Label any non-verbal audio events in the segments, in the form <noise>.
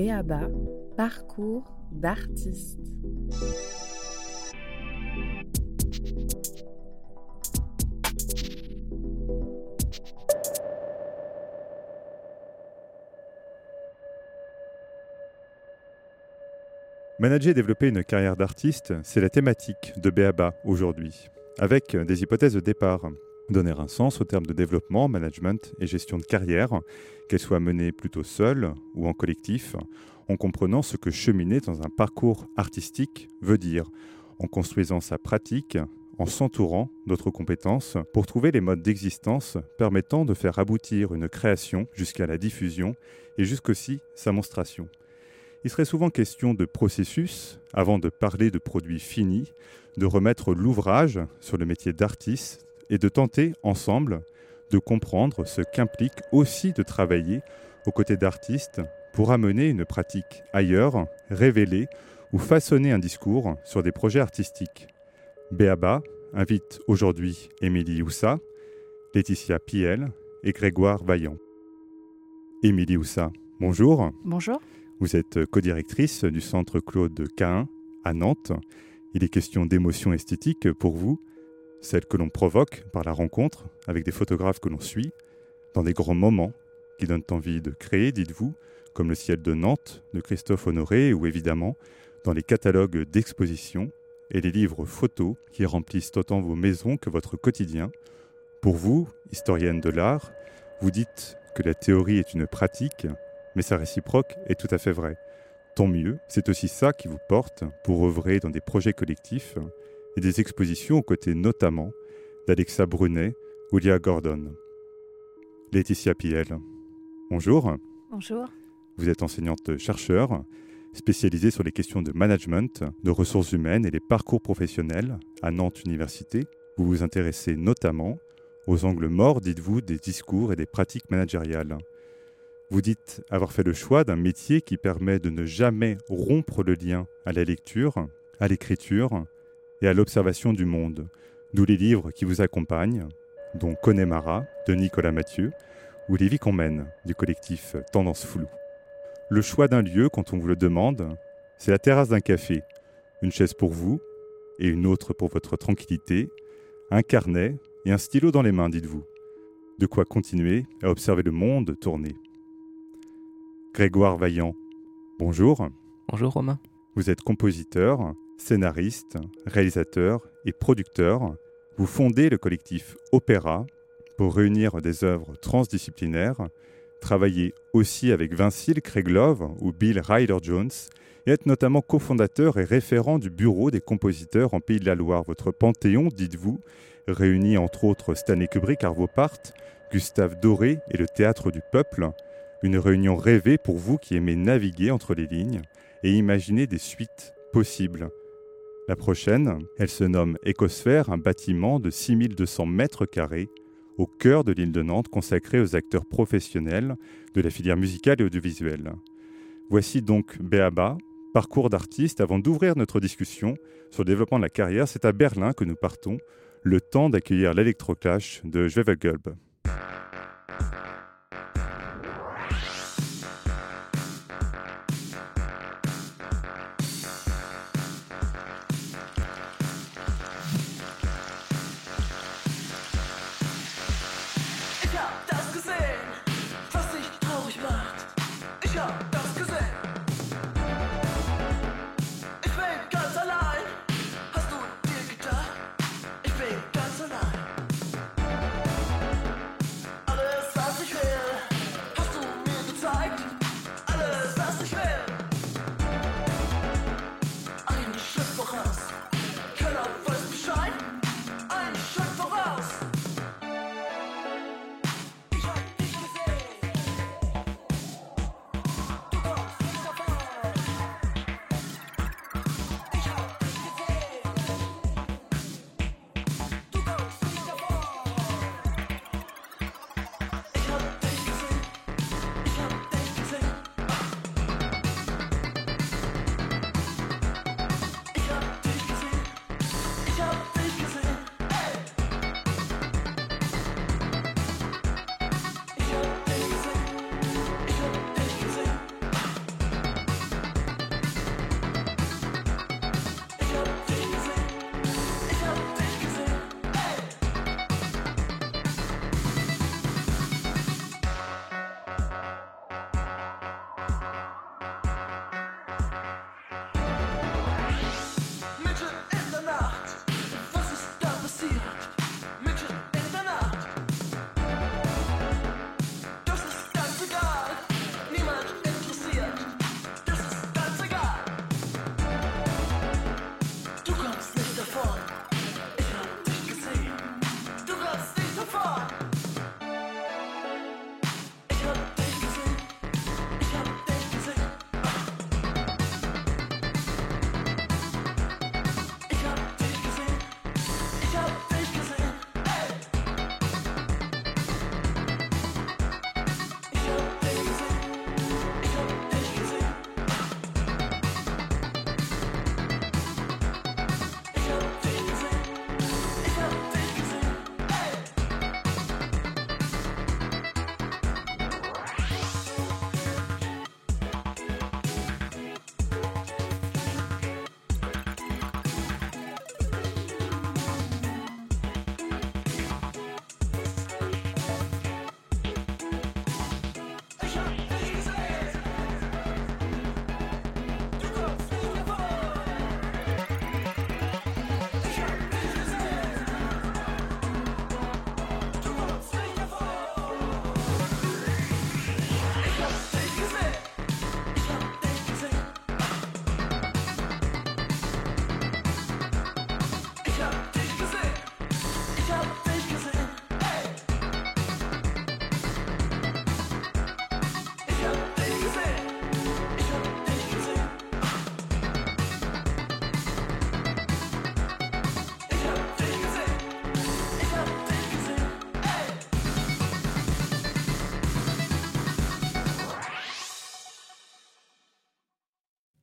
Béaba, parcours d'artiste. Manager et développer une carrière d'artiste, c'est la thématique de Béaba aujourd'hui, avec des hypothèses de départ. Donner un sens au terme de développement, management et gestion de carrière, qu'elle soit menée plutôt seule ou en collectif, en comprenant ce que cheminer dans un parcours artistique veut dire, en construisant sa pratique, en s'entourant d'autres compétences pour trouver les modes d'existence permettant de faire aboutir une création jusqu'à la diffusion et jusqu'aussi sa monstration. Il serait souvent question de processus avant de parler de produits finis, de remettre l'ouvrage sur le métier d'artiste et de tenter ensemble de comprendre ce qu'implique aussi de travailler aux côtés d'artistes pour amener une pratique ailleurs, révéler ou façonner un discours sur des projets artistiques. Béaba invite aujourd'hui Émilie Houssa, Laetitia Piel et Grégoire Vaillant. Émilie Houssa, bonjour. Bonjour. Vous êtes co-directrice du centre Claude Cahin à Nantes. Il est question d'émotion esthétique pour vous celle que l'on provoque par la rencontre avec des photographes que l'on suit, dans des grands moments qui donnent envie de créer, dites-vous, comme le ciel de Nantes de Christophe Honoré, ou évidemment dans les catalogues d'exposition et les livres photos qui remplissent autant vos maisons que votre quotidien. Pour vous, historienne de l'art, vous dites que la théorie est une pratique, mais sa réciproque est tout à fait vraie. Tant mieux, c'est aussi ça qui vous porte pour œuvrer dans des projets collectifs et des expositions aux côtés notamment d'Alexa Brunet ou Lia Gordon. Laetitia Piel, bonjour. Bonjour. Vous êtes enseignante-chercheur spécialisée sur les questions de management, de ressources humaines et les parcours professionnels à Nantes Université. Vous vous intéressez notamment aux angles morts, dites-vous, des discours et des pratiques managériales. Vous dites avoir fait le choix d'un métier qui permet de ne jamais rompre le lien à la lecture, à l'écriture, et à l'observation du monde, d'où les livres qui vous accompagnent, dont Connemara de Nicolas Mathieu ou Les vies qu'on mène du collectif Tendance Floue. Le choix d'un lieu, quand on vous le demande, c'est la terrasse d'un café, une chaise pour vous et une autre pour votre tranquillité, un carnet et un stylo dans les mains, dites-vous. De quoi continuer à observer le monde tourner. Grégoire Vaillant, bonjour. Bonjour Romain. Vous êtes compositeur, scénariste, réalisateur et producteur, vous fondez le collectif Opéra pour réunir des œuvres transdisciplinaires, travailler aussi avec Vincile Kraiglov ou Bill Ryder-Jones et être notamment cofondateur et référent du bureau des compositeurs en Pays de la Loire. Votre panthéon, dites-vous, réunit entre autres Stanley Kubrick, Arvo Part, Gustave Doré et le Théâtre du Peuple, une réunion rêvée pour vous qui aimez naviguer entre les lignes et imaginer des suites possibles. La prochaine, elle se nomme Écosphère, un bâtiment de 6200 mètres carrés au cœur de l'île de Nantes consacré aux acteurs professionnels de la filière musicale et audiovisuelle. Voici donc Béaba, parcours d'artiste. Avant d'ouvrir notre discussion sur le développement de la carrière, c'est à Berlin que nous partons, le temps d'accueillir l'électroclash de Schwevelgelb. arrived.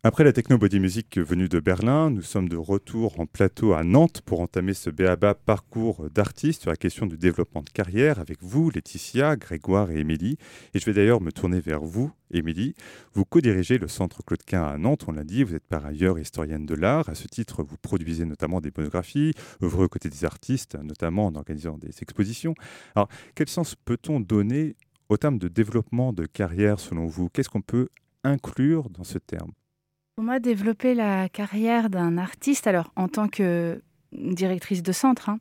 Après la techno body music venue de Berlin, nous sommes de retour en plateau à Nantes pour entamer ce BABA parcours d'artistes sur la question du développement de carrière avec vous, Laetitia, Grégoire et Émilie. Et je vais d'ailleurs me tourner vers vous, Émilie. Vous co-dirigez le Centre Claude Quint à Nantes, on l'a dit, vous êtes par ailleurs historienne de l'art. À ce titre, vous produisez notamment des monographies, œuvrez aux côtés des artistes, notamment en organisant des expositions. Alors, quel sens peut-on donner au terme de développement de carrière selon vous? Qu'est-ce qu'on peut inclure dans ce terme? Pour moi, développer la carrière d'un artiste, alors en tant que directrice de centre, hein,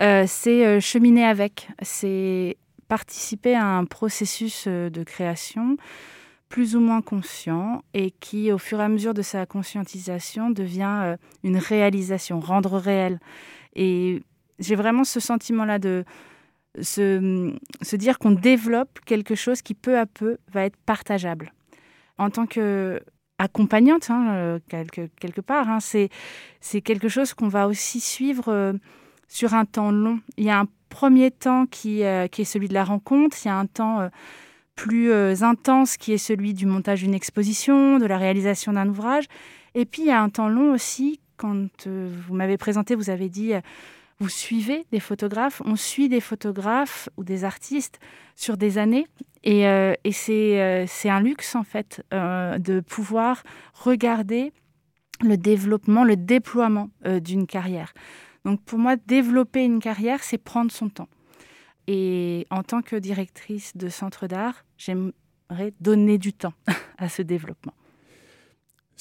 euh, c'est euh, cheminer avec, c'est participer à un processus euh, de création plus ou moins conscient et qui, au fur et à mesure de sa conscientisation, devient une réalisation, rendre réel. Et j'ai vraiment ce sentiment-là de se, se dire qu'on développe quelque chose qui peu à peu va être partageable. En tant que accompagnante, hein, euh, quelque, quelque, part. Hein. C'est, quelque chose qu'on va aussi suivre euh, sur un temps long. Il y a un premier temps qui, euh, qui est celui de la rencontre, il y a un temps plus intense qui est celui du montage d'une exposition, de la réalisation d'un ouvrage. Et puis il y a un temps long aussi, quand vous m'avez présenté, vous avez dit vous suivez des photographes, on suit des photographes ou des artistes sur des années. Et, euh, euh, c'est un luxe, en fait, euh, de pouvoir regarder le développement, le déploiement d'une carrière. Donc pour moi, développer une carrière, c'est prendre son temps. Et en tant que directrice de centre d'art, j'aimerais donner du temps <laughs> à ce développement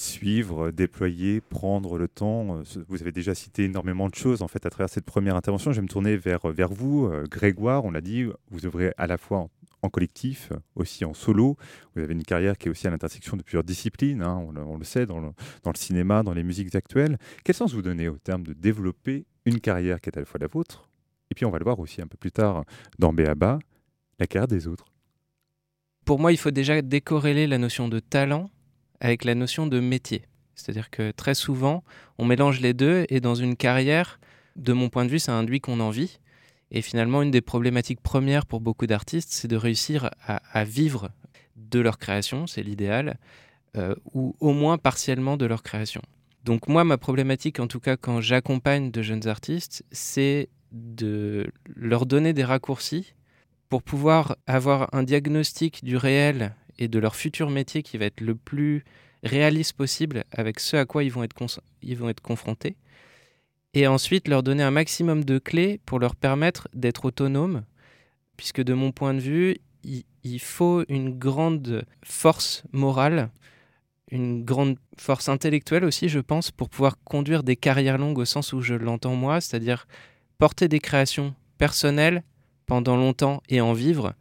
suivre, déployer, prendre le temps. Euh, vous avez déjà cité énormément de choses en fait à travers cette première intervention. Je vais me tourner vers, vers vous, euh, Grégoire. On l'a dit, vous œuvrez à la fois en, collectif, aussi en solo. Vous avez une carrière qui est aussi à l'intersection de plusieurs disciplines. Hein. on, le, sait dans le, dans le, cinéma, dans les musiques actuelles. Quel sens vous donnez au terme de développer une carrière qui est à la fois la vôtre et puis on va le voir aussi un peu plus tard dans Béaba, la carrière des autres? Pour moi, il faut déjà décorréler la notion de talent avec la notion de métier. C'est-à-dire que très souvent, on mélange les deux et dans une carrière, de mon point de vue, ça induit qu'on en vit. Et finalement, une des problématiques premières pour beaucoup d'artistes, c'est de réussir à, vivre de leur création, c'est l'idéal, euh, ou au moins partiellement de leur création. Donc moi, ma problématique, en tout cas quand j'accompagne de jeunes artistes, c'est de leur donner des raccourcis pour pouvoir avoir un diagnostic du réel et de leur futur métier qui va être le plus réaliste possible avec ce à quoi ils vont être, ils vont être confrontés. Et ensuite, leur donner un maximum de clés pour leur permettre d'être autonomes, puisque de mon point de vue, il, faut une grande force morale, une grande force intellectuelle aussi, je pense, pour pouvoir conduire des carrières longues au sens où je l'entends moi, c'est-à-dire porter des créations personnelles pendant longtemps et en vivre,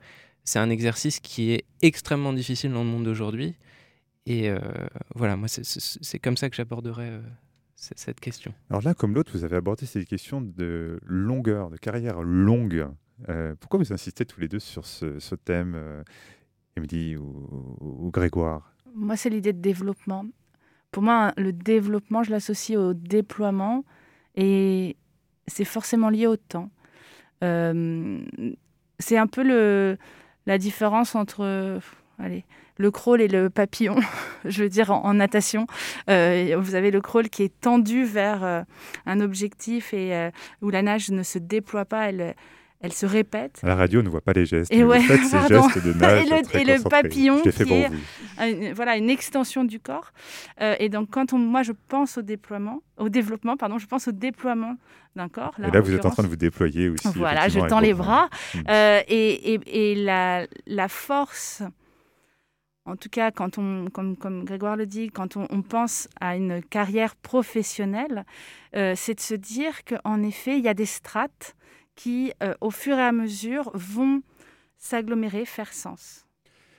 c'est un exercice qui est extrêmement difficile dans le monde d'aujourd'hui. Et euh, voilà, moi, c'est comme ça que j'aborderais euh, cette question? Alors là, comme l'autre, vous avez abordé cette question de longueur, de carrière longue. Euh, pourquoi vous insistez tous les deux sur ce, thème, Emily ou Grégoire? Moi, c'est l'idée de développement. Pour moi, le développement, je l'associe au déploiement et c'est forcément lié au temps. Euh, c'est un peu le, la différence entre allez, le crawl et le papillon, <laughs> je veux dire en, natation. Euh, vous avez le crawl qui est tendu vers euh, un objectif et où la nage ne se déploie pas, elle, elle se répète. À la radio, on ne voit pas les gestes. Et ouais, gestes de nage. <laughs> et le, et le papillon, qui est une, voilà, une extension du corps. Euh, et donc, quand on, moi, je pense au déploiement, au développement, pardon, je pense au déploiement d'un corps. Là, et là, vous êtes en train de vous déployer aussi. Voilà, je tends les bras. Hmm. Euh, et, et, et la, la, force, en tout cas, quand on, comme, comme Grégoire le dit, quand on, on pense à une carrière professionnelle, euh, c'est de se dire qu'en effet, il y a des strates qui, euh, au fur et à mesure, vont s'agglomérer, faire sens.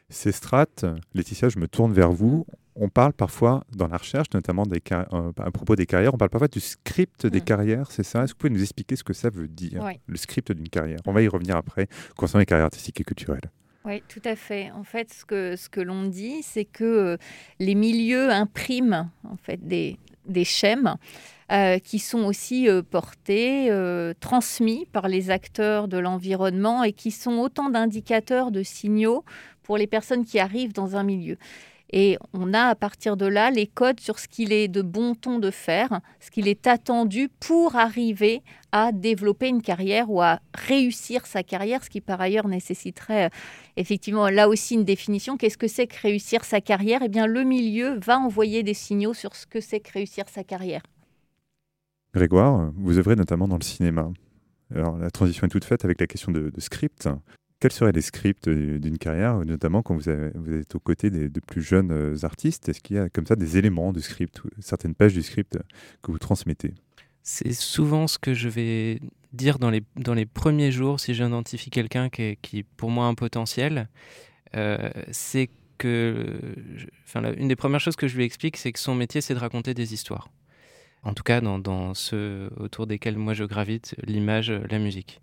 Ces strates, Laetitia, je me tourne vers vous. On parle parfois dans la recherche, notamment des euh, à propos des carrières, on parle parfois du script des mm. carrières, c'est ça? Est-ce que vous pouvez nous expliquer ce que ça veut dire, le script d'une carrière? On va y revenir après, concernant les carrières artistiques et culturelles. Oui, tout à fait. En fait, ce que, ce que l'on dit, c'est que euh, les milieux impriment en fait, des, des schèmes euh, qui sont aussi euh, portés, transmis par les acteurs de l'environnement et qui sont autant d'indicateurs, de signaux pour les personnes qui arrivent dans un milieu. Et on a à partir de là les codes sur ce qu'il est de bon ton de faire, ce qu'il est attendu pour arriver à développer une carrière ou à réussir sa carrière, ce qui par ailleurs nécessiterait effectivement là aussi une définition. Qu'est-ce que c'est que réussir sa carrière? Eh bien le milieu va envoyer des signaux sur ce que c'est que réussir sa carrière. Grégoire, vous œuvrez notamment dans le cinéma. Alors, la transition est toute faite avec la question de, script. Quels seraient les scripts d'une carrière, notamment quand vous, êtes aux côtés des, de plus jeunes euh, artistes? Est-ce qu'il y a comme ça des éléments du script, certaines pages du script que vous transmettez? C'est souvent ce que je vais dire dans les, dans les premiers jours si j'identifie quelqu'un qui, qui pour moi, un potentiel. Euh, c'est que, une des premières choses que je lui explique, c'est que son métier, c'est de raconter des histoires en tout cas dans, ceux autour desquels moi je gravite, l'image, la musique.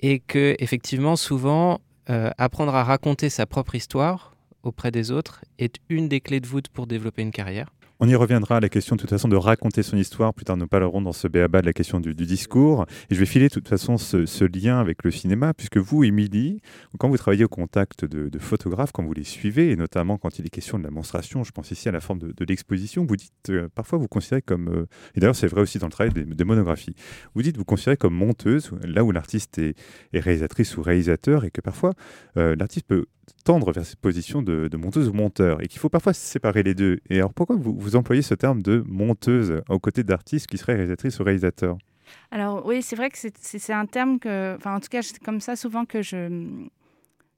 Et que effectivement, souvent, euh, apprendre à raconter sa propre histoire auprès des autres est une des clés de voûte pour développer une carrière. On y reviendra à la question de toute façon de raconter son histoire. Plus tard, nous parlerons dans ce béaba de la question du, discours. Et je vais filer de toute façon ce, lien avec le cinéma, puisque vous, Émilie, quand vous travaillez au contact de, photographes, quand vous les suivez, et notamment quand il est question de la monstration, je pense ici à la forme de, l'exposition, vous dites, euh, parfois vous considérez comme, euh, et d'ailleurs c'est vrai aussi dans le travail des, monographies, vous dites vous considérez comme monteuse, là où l'artiste est, réalisatrice ou réalisateur, et que parfois euh, l'artiste peut tendre vers cette position de, monteuse ou monteur et qu'il faut parfois séparer les deux. Et alors pourquoi vous, vous employez ce terme de monteuse aux côtés d'artistes qui seraient réalisatrices ou réalisateurs? Alors oui, c'est vrai que c'est un terme que, enfin en tout cas c'est comme ça souvent que je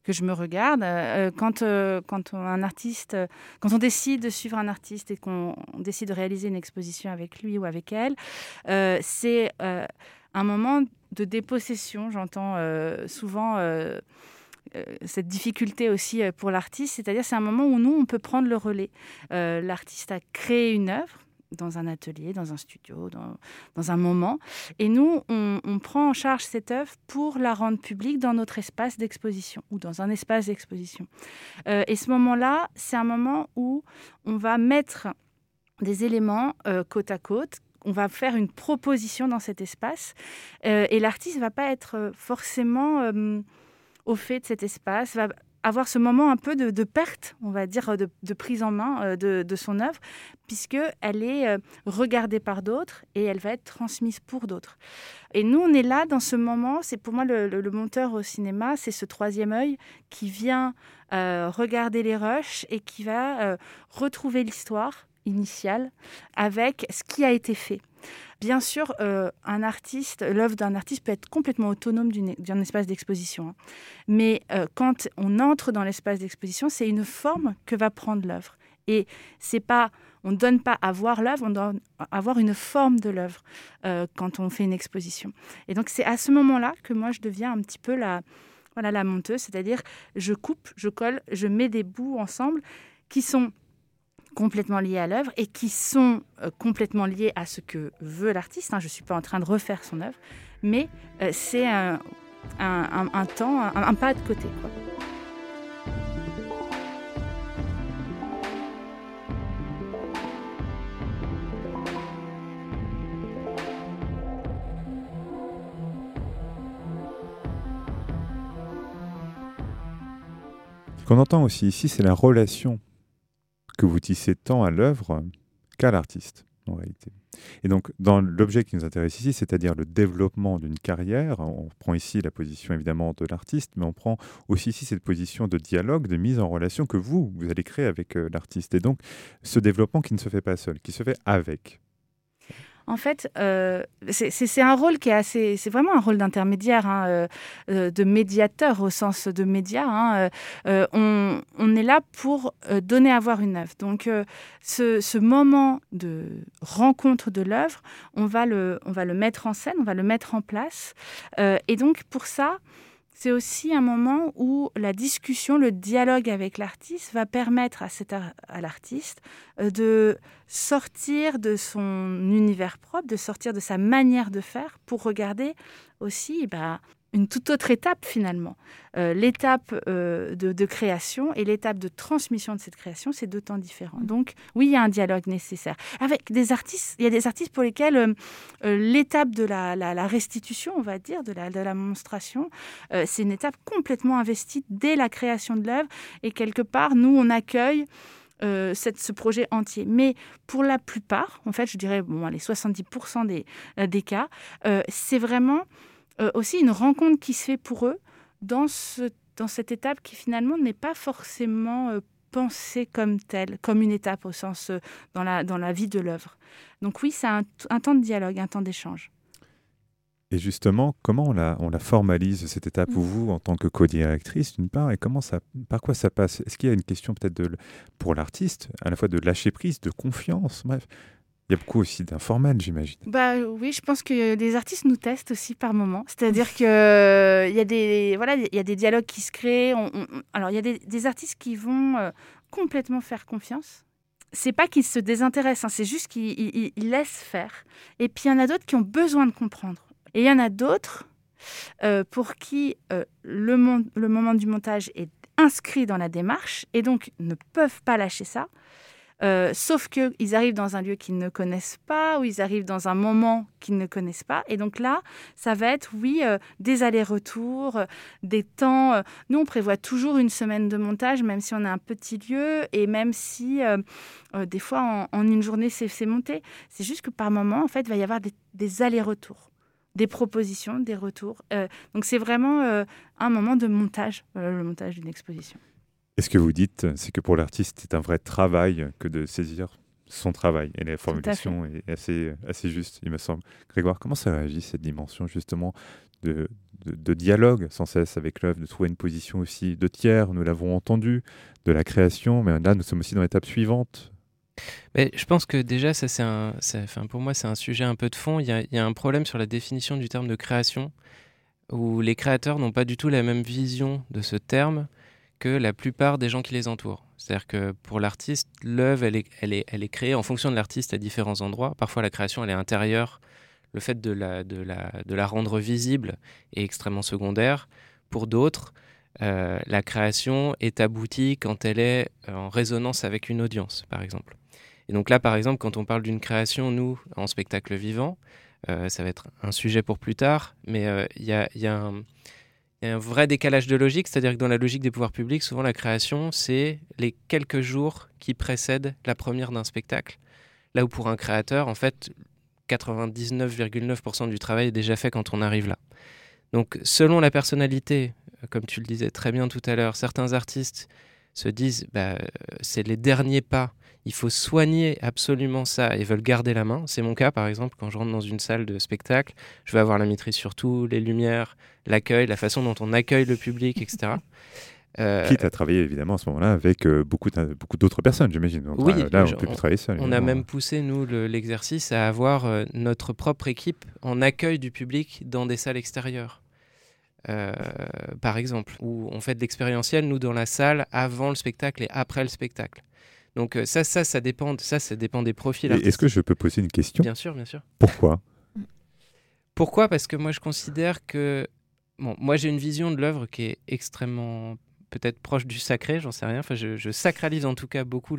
que je me regarde. Euh, quand, euh, quand un artiste, quand on décide de suivre un artiste et qu'on décide de réaliser une exposition avec lui ou avec elle, euh, c'est un moment de dépossession. J'entends souvent cette difficulté aussi euh, pour l'artiste, c'est-à-dire c'est un moment où nous, on peut prendre le relais. Euh, l'artiste a créé une œuvre dans un atelier, dans un studio, dans, un moment. Et nous, on, prend en charge cette œuvre pour la rendre publique dans notre espace d'exposition ou dans un espace d'exposition. et ce moment-là, c'est un moment où on va mettre des éléments côte à côte on va faire une proposition dans cet espace et l'artiste ne va pas être forcément au fait de cet espace, va avoir ce moment un peu de, perte, on va dire, de, prise en main euh, de, son œuvre, puisqu'elle est euh, regardée par d'autres et elle va être transmise pour d'autres. Et nous, on est là dans ce moment, c'est pour moi le, monteur au cinéma, c'est ce troisième œil qui vient euh, regarder les rushs et qui va retrouver l'histoire initiale avec ce qui a été fait. Bien sûr, euh, l'œuvre d'un artiste peut être complètement autonome d'un espace d'exposition. Hein. Mais euh, quand on entre dans l'espace d'exposition, c'est une forme que va prendre l'œuvre. Et c'est pas, on ne donne pas à voir l'œuvre, on donne à voir une forme de l'œuvre euh, quand on fait une exposition. Et donc c'est à ce moment-là que moi je deviens un petit peu la, voilà, la monteuse, c'est-à-dire je coupe, je colle, je mets des bouts ensemble qui sont complètement liés à l'œuvre et qui sont euh, complètement liés à ce que veut l'artiste. Hein. Je ne suis pas en train de refaire son œuvre, mais euh, c'est un, temps, un, pas de côté. Ce qu'on entend aussi ici, c'est la relation que vous tissez tant à l'œuvre qu'à l'artiste, en réalité. Et donc, dans l'objet qui nous intéresse ici, c'est-à-dire le développement d'une carrière, on prend ici la position évidemment de l'artiste, mais on prend aussi ici cette position de dialogue, de mise en relation que vous, vous allez créer avec euh, l'artiste. Et donc, ce développement qui ne se fait pas seul, qui se fait avec en fait, euh, c'est un rôle qui est assez. C'est vraiment un rôle d'intermédiaire, hein, euh, euh, de médiateur au sens de média. Hein, on, est là pour donner à voir une œuvre. Donc, ce, moment de rencontre de l'œuvre, on, va le, on va le mettre en scène, on va le mettre en place. et donc, pour ça, c'est aussi un moment où la discussion, le dialogue avec l'artiste va permettre à, à l'artiste euh, de sortir de son univers propre, de sortir de sa manière de faire pour regarder aussi bah, une toute autre étape finalement. Euh, l'étape euh, de, création et l'étape de transmission de cette création, c'est deux temps différents. Mm. Donc oui, il y a un dialogue nécessaire. Avec des artistes, il y a des artistes pour lesquels euh, l'étape de la, restitution, on va dire, de la, de la monstration, c'est une étape complètement investie dès la création de l'œuvre. Et quelque part, nous, on accueille... cette, ce projet entier. Mais pour la plupart, en fait, je dirais, bon, les 70% des, des cas, c'est vraiment euh, aussi une rencontre qui se fait pour eux dans, ce, dans cette étape qui finalement n'est pas forcément euh, pensée comme telle, comme une étape au sens euh, dans, la, dans la vie de l'œuvre. Donc oui, c'est un, temps de dialogue, un temps d'échange. Et justement, comment on la, on la formalise cette étape mm. vous en tant que co-directrice d'une part et comment ça, par quoi ça passe? Est-ce qu'il y a une question peut-être pour l'artiste, à la fois de lâcher prise, de confiance, bref, il y a beaucoup aussi d'informels, j'imagine. Bah oui, je pense que des artistes nous testent aussi par moment. C'est-à-dire que euh, il y a des voilà, il y a des dialogues qui se créent. alors il y a des, artistes qui vont euh, complètement faire confiance. C'est pas qu'ils se désintéressent, hein, c'est juste qu'ils laissent faire. Et puis il y en a d'autres qui ont besoin de comprendre. Et il y en a d'autres euh, pour qui le, le moment du montage est inscrit dans la démarche et donc ne peuvent pas lâcher ça. Euh, sauf qu'ils arrivent dans un lieu qu'ils ne connaissent pas, ou ils arrivent dans un moment qu'ils ne connaissent pas. Et donc là, ça va être, oui, euh, des allers-retours, euh, des temps. nous, on prévoit toujours une semaine de montage, même si on a un petit lieu, et même si des fois, en, une journée, c'est monté. C'est juste que par moment, en fait, il va y avoir des, allers-retours des propositions, des retours. donc c'est vraiment un moment de montage, le montage d'une exposition. Et ce que vous dites, c'est que pour l'artiste, c'est un vrai travail que de saisir son travail. Et la formulation est assez, assez juste, il me semble. Grégoire, comment ça réagit cette dimension justement de, de, dialogue sans cesse avec l'œuvre, de trouver une position aussi de tiers, nous l'avons entendu, de la création, mais là, nous sommes aussi dans l'étape suivante. Mais je pense que déjà, ça, c'est un, enfin, pour moi, c'est un sujet un peu de fond. Il y, a, il y, a, un problème sur la définition du terme de création, où les créateurs n'ont pas du tout la même vision de ce terme que la plupart des gens qui les entourent. C'est-à-dire que pour l'artiste, l'œuvre, elle est, créée en fonction de l'artiste à différents endroits. Parfois, la création, elle est intérieure. Le fait de la, rendre visible est extrêmement secondaire. Pour d'autres, euh, la création est aboutie quand elle est en résonance avec une audience, par exemple. Et donc là, par exemple, quand on parle d'une création, nous, en spectacle vivant, euh, ça va être un sujet pour plus tard, mais euh, il y, a un il y a un vrai décalage de logique, c'est-à-dire que dans la logique des pouvoirs publics, souvent la création, c'est les quelques jours qui précèdent la première d'un spectacle. Là où pour un créateur, en fait, 99,9% du travail est déjà fait quand on arrive là. Donc selon la personnalité, euh, comme tu le disais très bien tout à l'heure, certains artistes se disent bah, c'est les derniers pas il faut soigner absolument ça et veulent garder la main. C'est mon cas, par exemple, quand je rentre dans une salle de spectacle, je veux avoir la maîtrise sur tout, les lumières, l'accueil, la façon dont on accueille le public, etc. <laughs> Euh, Quitte à travailler évidemment à ce moment-là avec euh, beaucoup, beaucoup d'autres personnes, j'imagine. Oui, là, on peut plus travailler seul. On a même poussé, nous, l'exercice à avoir euh, notre propre équipe en accueil du public dans des salles extérieures. Par exemple, où on fait de l'expérientiel, nous, dans la salle, avant le spectacle et après le spectacle. Donc ça, ça, ça dépend, ça, ça dépend des profils. Est-ce que je peux poser une question? Bien sûr, bien sûr. Pourquoi? Pourquoi? Parce que moi, je considère que Bon, moi j'ai une vision de l'œuvre qui est extrêmement peut-être proche du sacré, j'en sais rien. Enfin, je, sacralise en tout cas beaucoup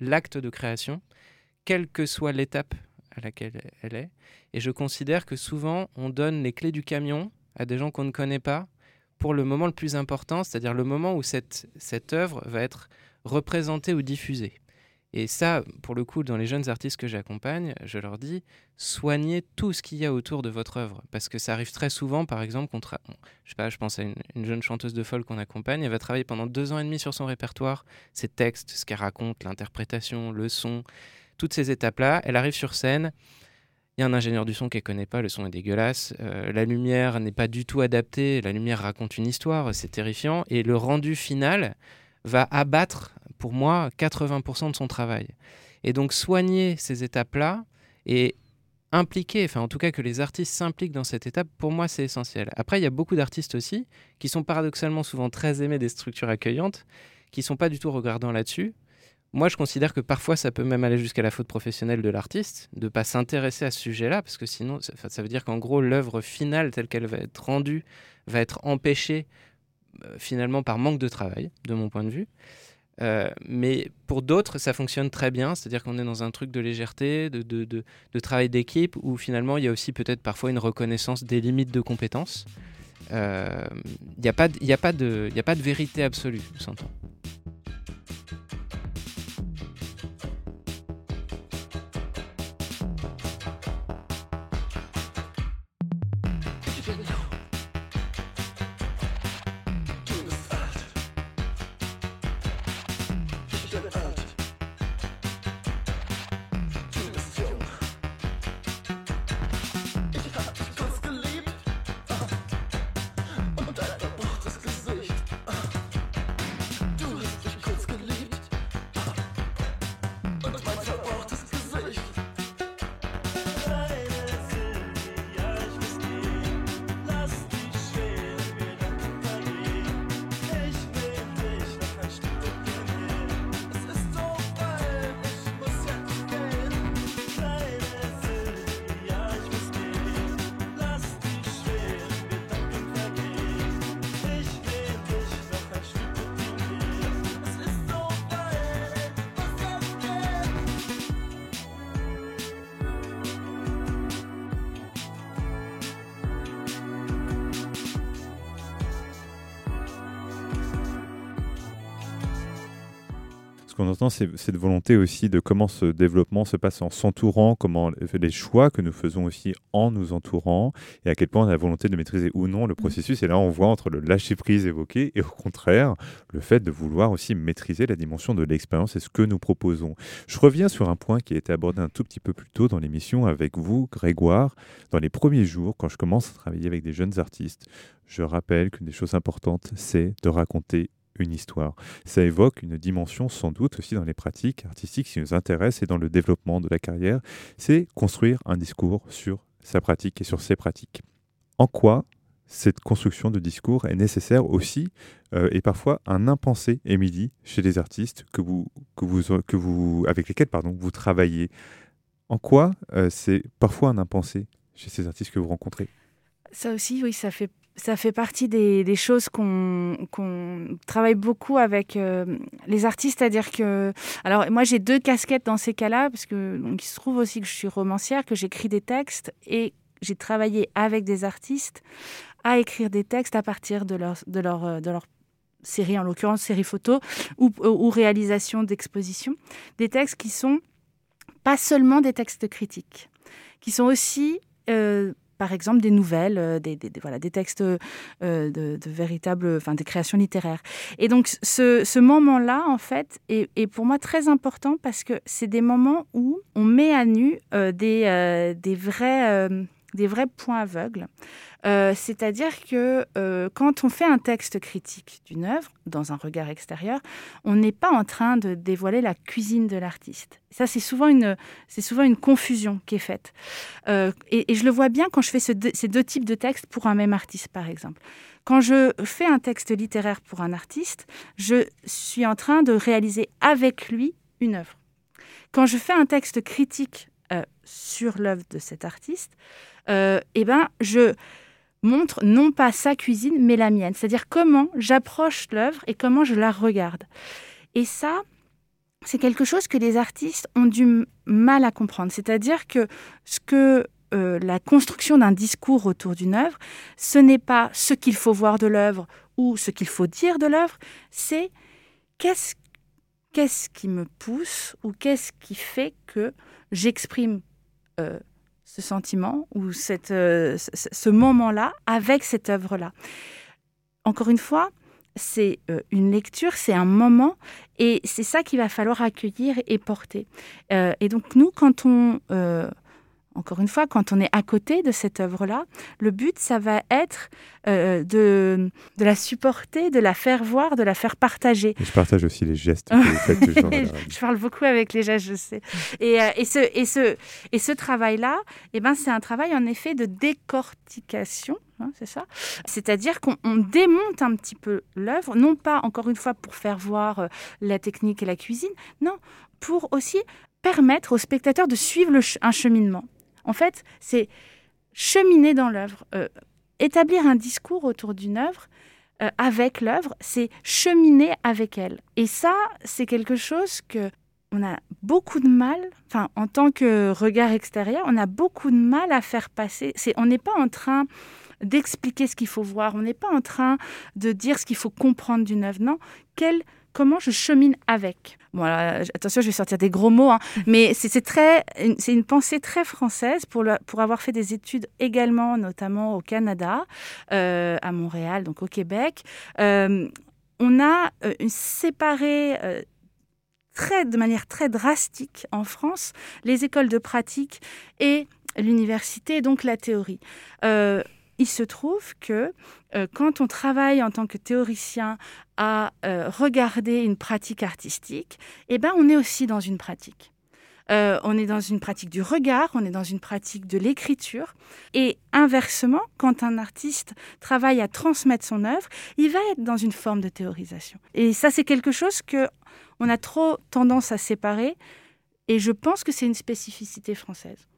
l'acte de création, quelle que soit l'étape à laquelle elle est. Et je considère que souvent, on donne les clés du camion à des gens qu'on ne connaît pas pour le moment le plus important, c'est-à-dire le moment où cette, cette œuvre va être représentée ou diffusée. Et ça, pour le coup, dans les jeunes artistes que j'accompagne, je leur dis, soignez tout ce qu'il y a autour de votre œuvre. Parce que ça arrive très souvent, par exemple, je, sais je pense à une, jeune chanteuse de folk qu'on accompagne, elle va travailler pendant deux ans et demi sur son répertoire, ses textes, ce qu'elle raconte, l'interprétation, le son, toutes ces étapes-là. Elle arrive sur scène, il y a un ingénieur du son qu'elle connaît pas, le son est dégueulasse, euh, la lumière n'est pas du tout adaptée, la lumière raconte une histoire, c'est terrifiant, et le rendu final va abattre pour moi 80% de son travail. Et donc soigner ces étapes-là et impliquer, enfin en tout cas que les artistes s'impliquent dans cette étape, pour moi c'est essentiel. Après, il y a beaucoup d'artistes aussi qui sont paradoxalement souvent très aimés des structures accueillantes, qui sont pas du tout regardants là-dessus. Moi, je considère que parfois, ça peut même aller jusqu'à la faute professionnelle de l'artiste, de ne pas s'intéresser à ce sujet-là, parce que sinon, ça, veut dire qu'en gros, l'œuvre finale telle qu'elle va être rendue va être empêchée euh, finalement par manque de travail, de mon point de vue. Euh, mais pour d'autres, ça fonctionne très bien, c'est-à-dire qu'on est dans un truc de légèreté, de, travail d'équipe, où finalement il y a aussi peut-être parfois une reconnaissance des limites de compétences. Euh, il n'y a pas de vérité absolue, s'entend. Qu'on entend, c'est cette volonté aussi de comment ce développement se passe en s'entourant, comment les choix que nous faisons aussi en nous entourant, et à quel point on a la volonté de maîtriser ou non le mm. processus. Et là, on voit entre le lâcher-prise évoqué et au contraire, le fait de vouloir aussi maîtriser la dimension de l'expérience et ce que nous proposons. Je reviens sur un point qui a été abordé un tout petit peu plus tôt dans l'émission avec vous, Grégoire. Dans les premiers jours, quand je commence à travailler avec des jeunes artistes, je rappelle qu'une des choses importantes, c'est de raconter une histoire. Ça évoque une dimension sans doute aussi dans les pratiques artistiques qui nous intéressent et dans le développement de la carrière, c'est construire un discours sur sa pratique et sur ses pratiques. En quoi cette construction de discours est nécessaire aussi euh, et parfois un impensé, Émilie, chez les artistes que vous, que vous, que vous, avec lesquels pardon, vous travaillez? En quoi euh, c'est parfois un impensé chez ces artistes que vous rencontrez? Ça aussi, oui, ça fait ça fait partie des, choses qu'on travaille beaucoup avec euh, les artistes, c'est-à-dire que, alors moi j'ai deux casquettes dans ces cas-là, parce que il se trouve aussi que je suis romancière, que j'écris des textes et j'ai travaillé avec des artistes à écrire des textes à partir de leur, euh, série, en l'occurrence série photo, ou, ou réalisation d'exposition, des textes qui sont pas seulement des textes critiques, qui sont aussi euh, par exemple des nouvelles, euh, des, voilà, des textes euh, de, véritables, enfin des créations littéraires. Et donc ce, moment-là, en fait, est, pour moi très important parce que c'est des moments où on met à nu euh, des, des vrais des vrais points aveugles. Euh, c'est-à-dire que euh, quand on fait un texte critique d'une œuvre, dans un regard extérieur, on n'est pas en train de dévoiler la cuisine de l'artiste. Ça, c'est souvent, une, souvent une confusion qui est faite. Euh, et, je le vois bien quand je fais ces deux types de textes pour un même artiste, par exemple. Quand je fais un texte littéraire pour un artiste, je suis en train de réaliser avec lui une œuvre. Quand je fais un texte critique sur l'œuvre de cet artiste, euh, eh ben, je montre non pas sa cuisine, mais la mienne. C'est-à-dire comment j'approche l'œuvre et comment je la regarde. Et ça, c'est quelque chose que les artistes ont du mal à comprendre. C'est-à-dire que ce que euh, la construction d'un discours autour d'une œuvre, ce n'est pas ce qu'il faut voir de l'œuvre ou ce qu'il faut dire de l'œuvre, c'est qu'est-ce qu'est-ce qui me pousse ou qu'est-ce qui fait que j'exprime euh, ce sentiment ou cette, euh, ce moment-là avec cette œuvre-là. Encore une fois, c'est euh, une lecture, c'est un moment, et c'est ça qu'il va falloir accueillir et porter. et donc nous, quand on encore une fois, quand on est à côté de cette œuvre-là, le but, ça va être euh, de, de la supporter, de la faire voir, de la faire partager. je partage aussi les gestes que vous faites <laughs> toujours. je parle beaucoup avec les gestes, je sais. Et, euh, et ce, et ce, et ce travail-là, eh ben, c'est un travail en effet de décortication. Hein, c'est ça C'est-à-dire qu'on démonte un petit peu l'œuvre, non pas encore une fois pour faire voir euh, la technique et la cuisine, non, pour aussi permettre aux spectateurs de suivre un cheminement. En fait, c'est cheminer dans l'œuvre, euh, établir un discours autour d'une œuvre euh, avec l'œuvre, c'est cheminer avec elle. Et ça, c'est quelque chose que on a beaucoup de mal, enfin en tant que regard extérieur, on a beaucoup de mal à faire passer. C'est, on n'est pas en train d'expliquer ce qu'il faut voir, on n'est pas en train de dire ce qu'il faut comprendre d'une œuvre. Non, quel comment je chemine avec. Bon, attention, je vais sortir des gros mots, hein, <laughs> mais c'est très, c'est une pensée très française pour, le, pour avoir fait des études également, notamment au Canada, euh, à Montréal, donc au Québec. Euh, on a euh, séparé très, de manière très drastique en France les écoles de pratique et l'université, donc la théorie il se trouve que euh, quand on travaille en tant que théoricien à euh, regarder une pratique artistique, eh ben, on est aussi dans une pratique. Euh, on est dans une pratique du regard, on est dans une pratique de l'écriture. Et inversement, quand un artiste travaille à transmettre son œuvre, il va être dans une forme de théorisation. Et ça, c'est quelque chose que on a trop tendance à séparer. Et je pense que c'est une spécificité française,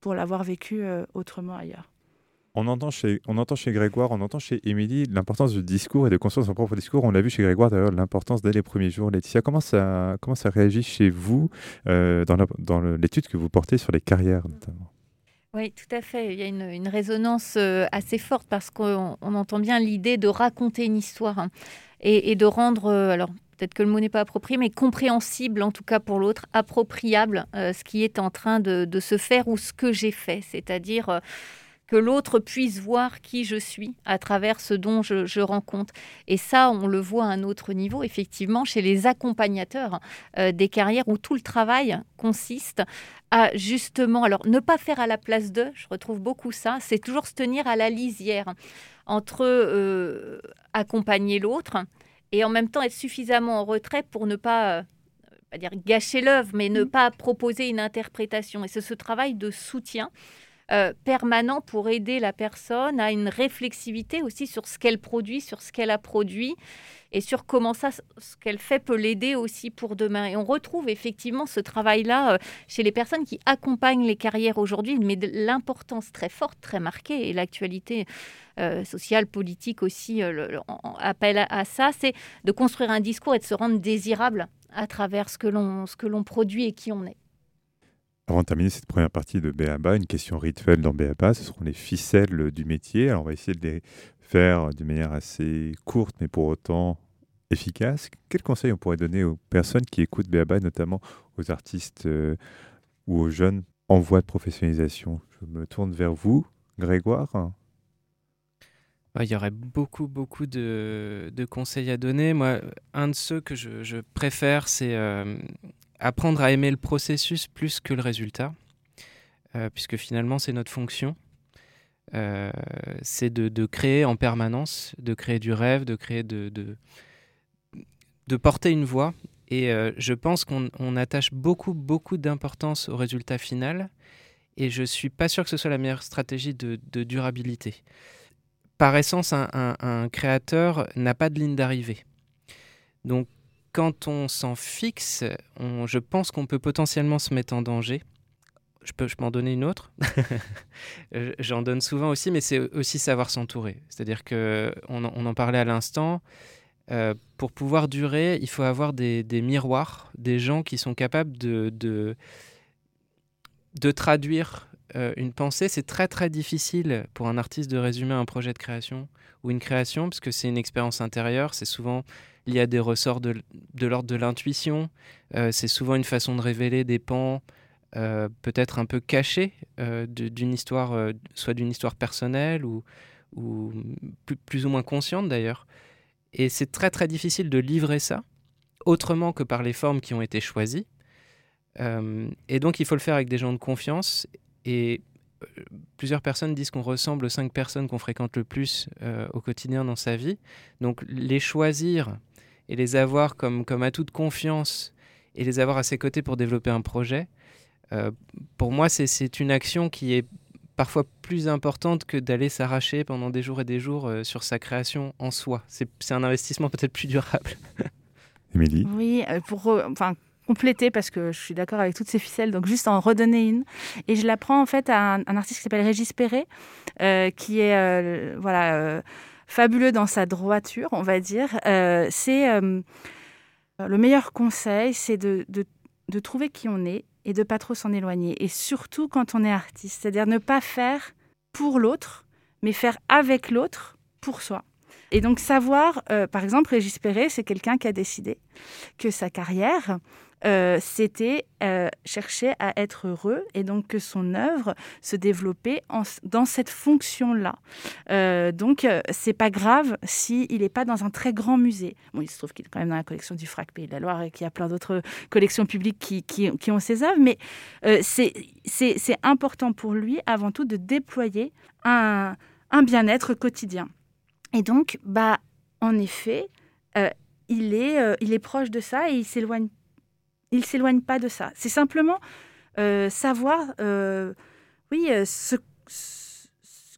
pour l'avoir vécu autrement ailleurs. On entend, chez, on entend chez Grégoire, on entend chez Émilie l'importance du discours et de construire son propre discours. On l'a vu chez Grégoire d'ailleurs, l'importance dès les premiers jours. Laetitia, comment ça, comment ça réagit chez vous euh, dans l'étude que vous portez sur les carrières notamment? Oui, tout à fait. Il y a une, résonance euh, assez forte parce qu'on entend bien l'idée de raconter une histoire hein, et, de rendre, euh, alors peut-être que le mot n'est pas approprié, mais compréhensible en tout cas pour l'autre, appropriable, ce qui est en train de, de, se faire ou ce que j'ai fait. C'est-à-dire que l'autre puisse voir qui je suis à travers ce dont je, rencontre. Et ça, on le voit à un autre niveau, effectivement, chez les accompagnateurs euh, des carrières où tout le travail consiste à justement, alors ne pas faire à la place d'eux, je retrouve beaucoup ça, c'est toujours se tenir à la lisière entre euh, accompagner l'autre et en même temps être suffisamment en retrait pour ne pas... Euh, pas dire gâcher l'œuvre, mais ne mmh. pas proposer une interprétation. Et c'est ce travail de soutien euh, permanent pour aider la personne à une réflexivité aussi sur ce qu'elle produit, sur ce qu'elle a produit et sur comment ça, ce qu'elle fait peut l'aider aussi pour demain. Et on retrouve effectivement ce travail-là euh, chez les personnes qui accompagnent les carrières aujourd'hui, mais l'importance très forte, très marquée, et l'actualité euh, sociale, politique aussi appelle à, ça, c'est de construire un discours et de se rendre désirable à travers ce que l'on produit et qui on est. Avant de terminer cette première partie de BABA, une question rituelle dans BABA, ce seront les ficelles du métier. Alors on va essayer de les faire de manière assez courte, mais pour autant efficace. Quels conseils on pourrait donner aux personnes qui écoutent BABA, notamment aux artistes euh, ou aux jeunes en voie de professionnalisation? Je me tourne vers vous, Grégoire. Il y aurait beaucoup, beaucoup de, conseils à donner. Moi, un de ceux que je, préfère, c'est euh, apprendre à aimer le processus plus que le résultat, euh, puisque finalement c'est notre fonction. c'est de, créer en permanence, de créer du rêve, de créer de, de, porter une voix. Et je pense qu'on attache beaucoup, beaucoup d'importance au résultat final. Et je ne suis pas sûr que ce soit la meilleure stratégie de, durabilité. Par essence, un créateur n'a pas de ligne d'arrivée. Donc, quand on s'en fixe, je pense qu'on peut potentiellement se mettre en danger. Je peux, je peux en donner une autre. <laughs> J'en donne souvent aussi, mais c'est aussi savoir s'entourer. C'est-à-dire que on, en parlait à l'instant. Euh, pour pouvoir durer, il faut avoir des, miroirs, des gens qui sont capables de, de, traduire euh, une pensée. C'est très très difficile pour un artiste de résumer un projet de création ou une création, parce que c'est une expérience intérieure. C'est souvent il y a des ressorts de, l'ordre de l'intuition. Euh, c'est souvent une façon de révéler des pans euh, peut-être un peu cachés euh, d'une histoire, soit d'une histoire personnelle ou, ou plus, ou moins consciente d'ailleurs. Et c'est très très difficile de livrer ça autrement que par les formes qui ont été choisies. et donc il faut le faire avec des gens de confiance. Et plusieurs personnes disent qu'on ressemble aux cinq personnes qu'on fréquente le plus au quotidien dans sa vie. Donc les choisir et les avoir comme, comme atout de confiance et les avoir à ses côtés pour développer un projet, euh, pour moi, c'est une action qui est parfois plus importante que d'aller s'arracher pendant des jours et des jours euh, sur sa création en soi. C'est un investissement peut-être plus durable. <laughs> Émilie Oui, euh, pour enfin, compléter, parce que je suis d'accord avec toutes ces ficelles, donc juste en redonner une. Et je la prends en fait à un, un artiste qui s'appelle Régis Perret, qui est... voilà fabuleux dans sa droiture, on va dire. Euh, c'est euh, le meilleur conseil, c'est de, de, trouver qui on est et de pas trop s'en éloigner. Et surtout quand on est artiste, c'est-à-dire ne pas faire pour l'autre, mais faire avec l'autre pour soi. Et donc savoir, euh, par exemple, Régis Perret, c'est quelqu'un qui a décidé que sa carrière, euh, c'était euh, chercher à être heureux et donc que son œuvre se développait dans cette fonction-là. Euh, donc, c'est pas grave s'il il n'est pas dans un très grand musée. Bon, il se trouve qu'il est quand même dans la collection du FRAC Pays de la Loire et qu'il y a plein d'autres collections publiques qui, ont ses œuvres, mais c'est important pour lui avant tout de déployer un, un bien-être quotidien. Et donc, bah, en effet, il, est, il est proche de ça et il s'éloigne il ne s'éloigne pas de ça. C'est simplement euh, savoir, euh, oui, euh, ce,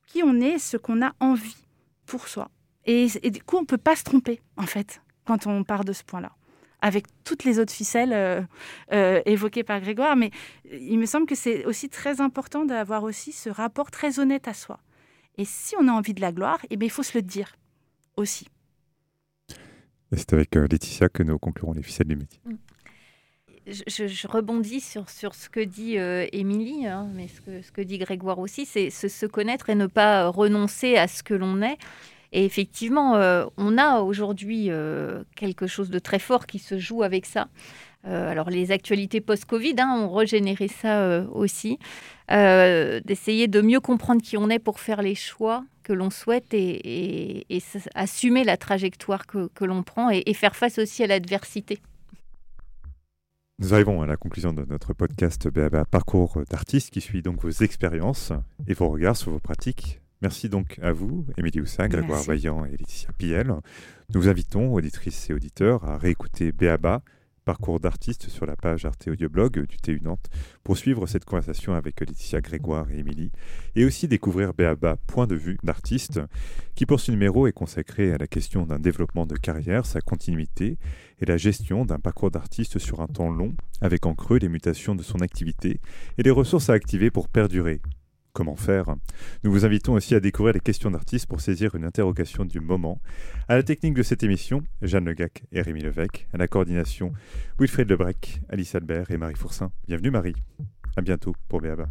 qui on est, ce qu'on a envie pour soi. Et, du coup, on ne peut pas se tromper, en fait, quand on part de ce point-là avec toutes les autres ficelles évoquées par Grégoire, mais il me semble que c'est aussi très important d'avoir aussi ce rapport très honnête à soi. Et si on a envie de la gloire, eh bien, il faut se le dire aussi. Et c'est avec Laetitia que nous conclurons les ficelles du métier. Je, rebondis sur, ce que dit euh, Émilie, hein, mais ce que, dit Grégoire aussi, c'est se, connaître et ne pas renoncer à ce que l'on est. Et effectivement, euh, on a aujourd'hui euh, quelque chose de très fort qui se joue avec ça. alors les actualités post-Covid hein, ont régénéré ça aussi. D'essayer de mieux comprendre qui on est pour faire les choix que l'on souhaite et, assumer la trajectoire que l'on prend et faire face aussi à l'adversité. Nous arrivons à la conclusion de notre podcast BABA Parcours d'artiste qui suit donc vos expériences et vos regards sur vos pratiques. Merci donc à vous, Émilie Houssin, Grégoire Vaillant et Laetitia Piel. Nous vous invitons, auditrices et auditeurs, à réécouter BABA parcours d'artiste sur la page Arte Audioblog du TU Nantes pour suivre cette conversation avec Laetitia Grégoire et Émilie et aussi découvrir Béaba Point de vue d'artiste qui pour ce numéro est consacré à la question d'un développement de carrière, sa continuité et la gestion d'un parcours d'artiste sur un temps long avec en creux les mutations de son activité et les ressources à activer pour perdurer comment faire. Nous vous invitons aussi à découvrir les questions d'artistes pour saisir une interrogation du moment. À la technique de cette émission, Jeanne Legac et Rémi Levesque. À la coordination, Wilfried Lebrec, Alice Albert et Marie Fourcin. Bienvenue Marie. À bientôt pour Béaba.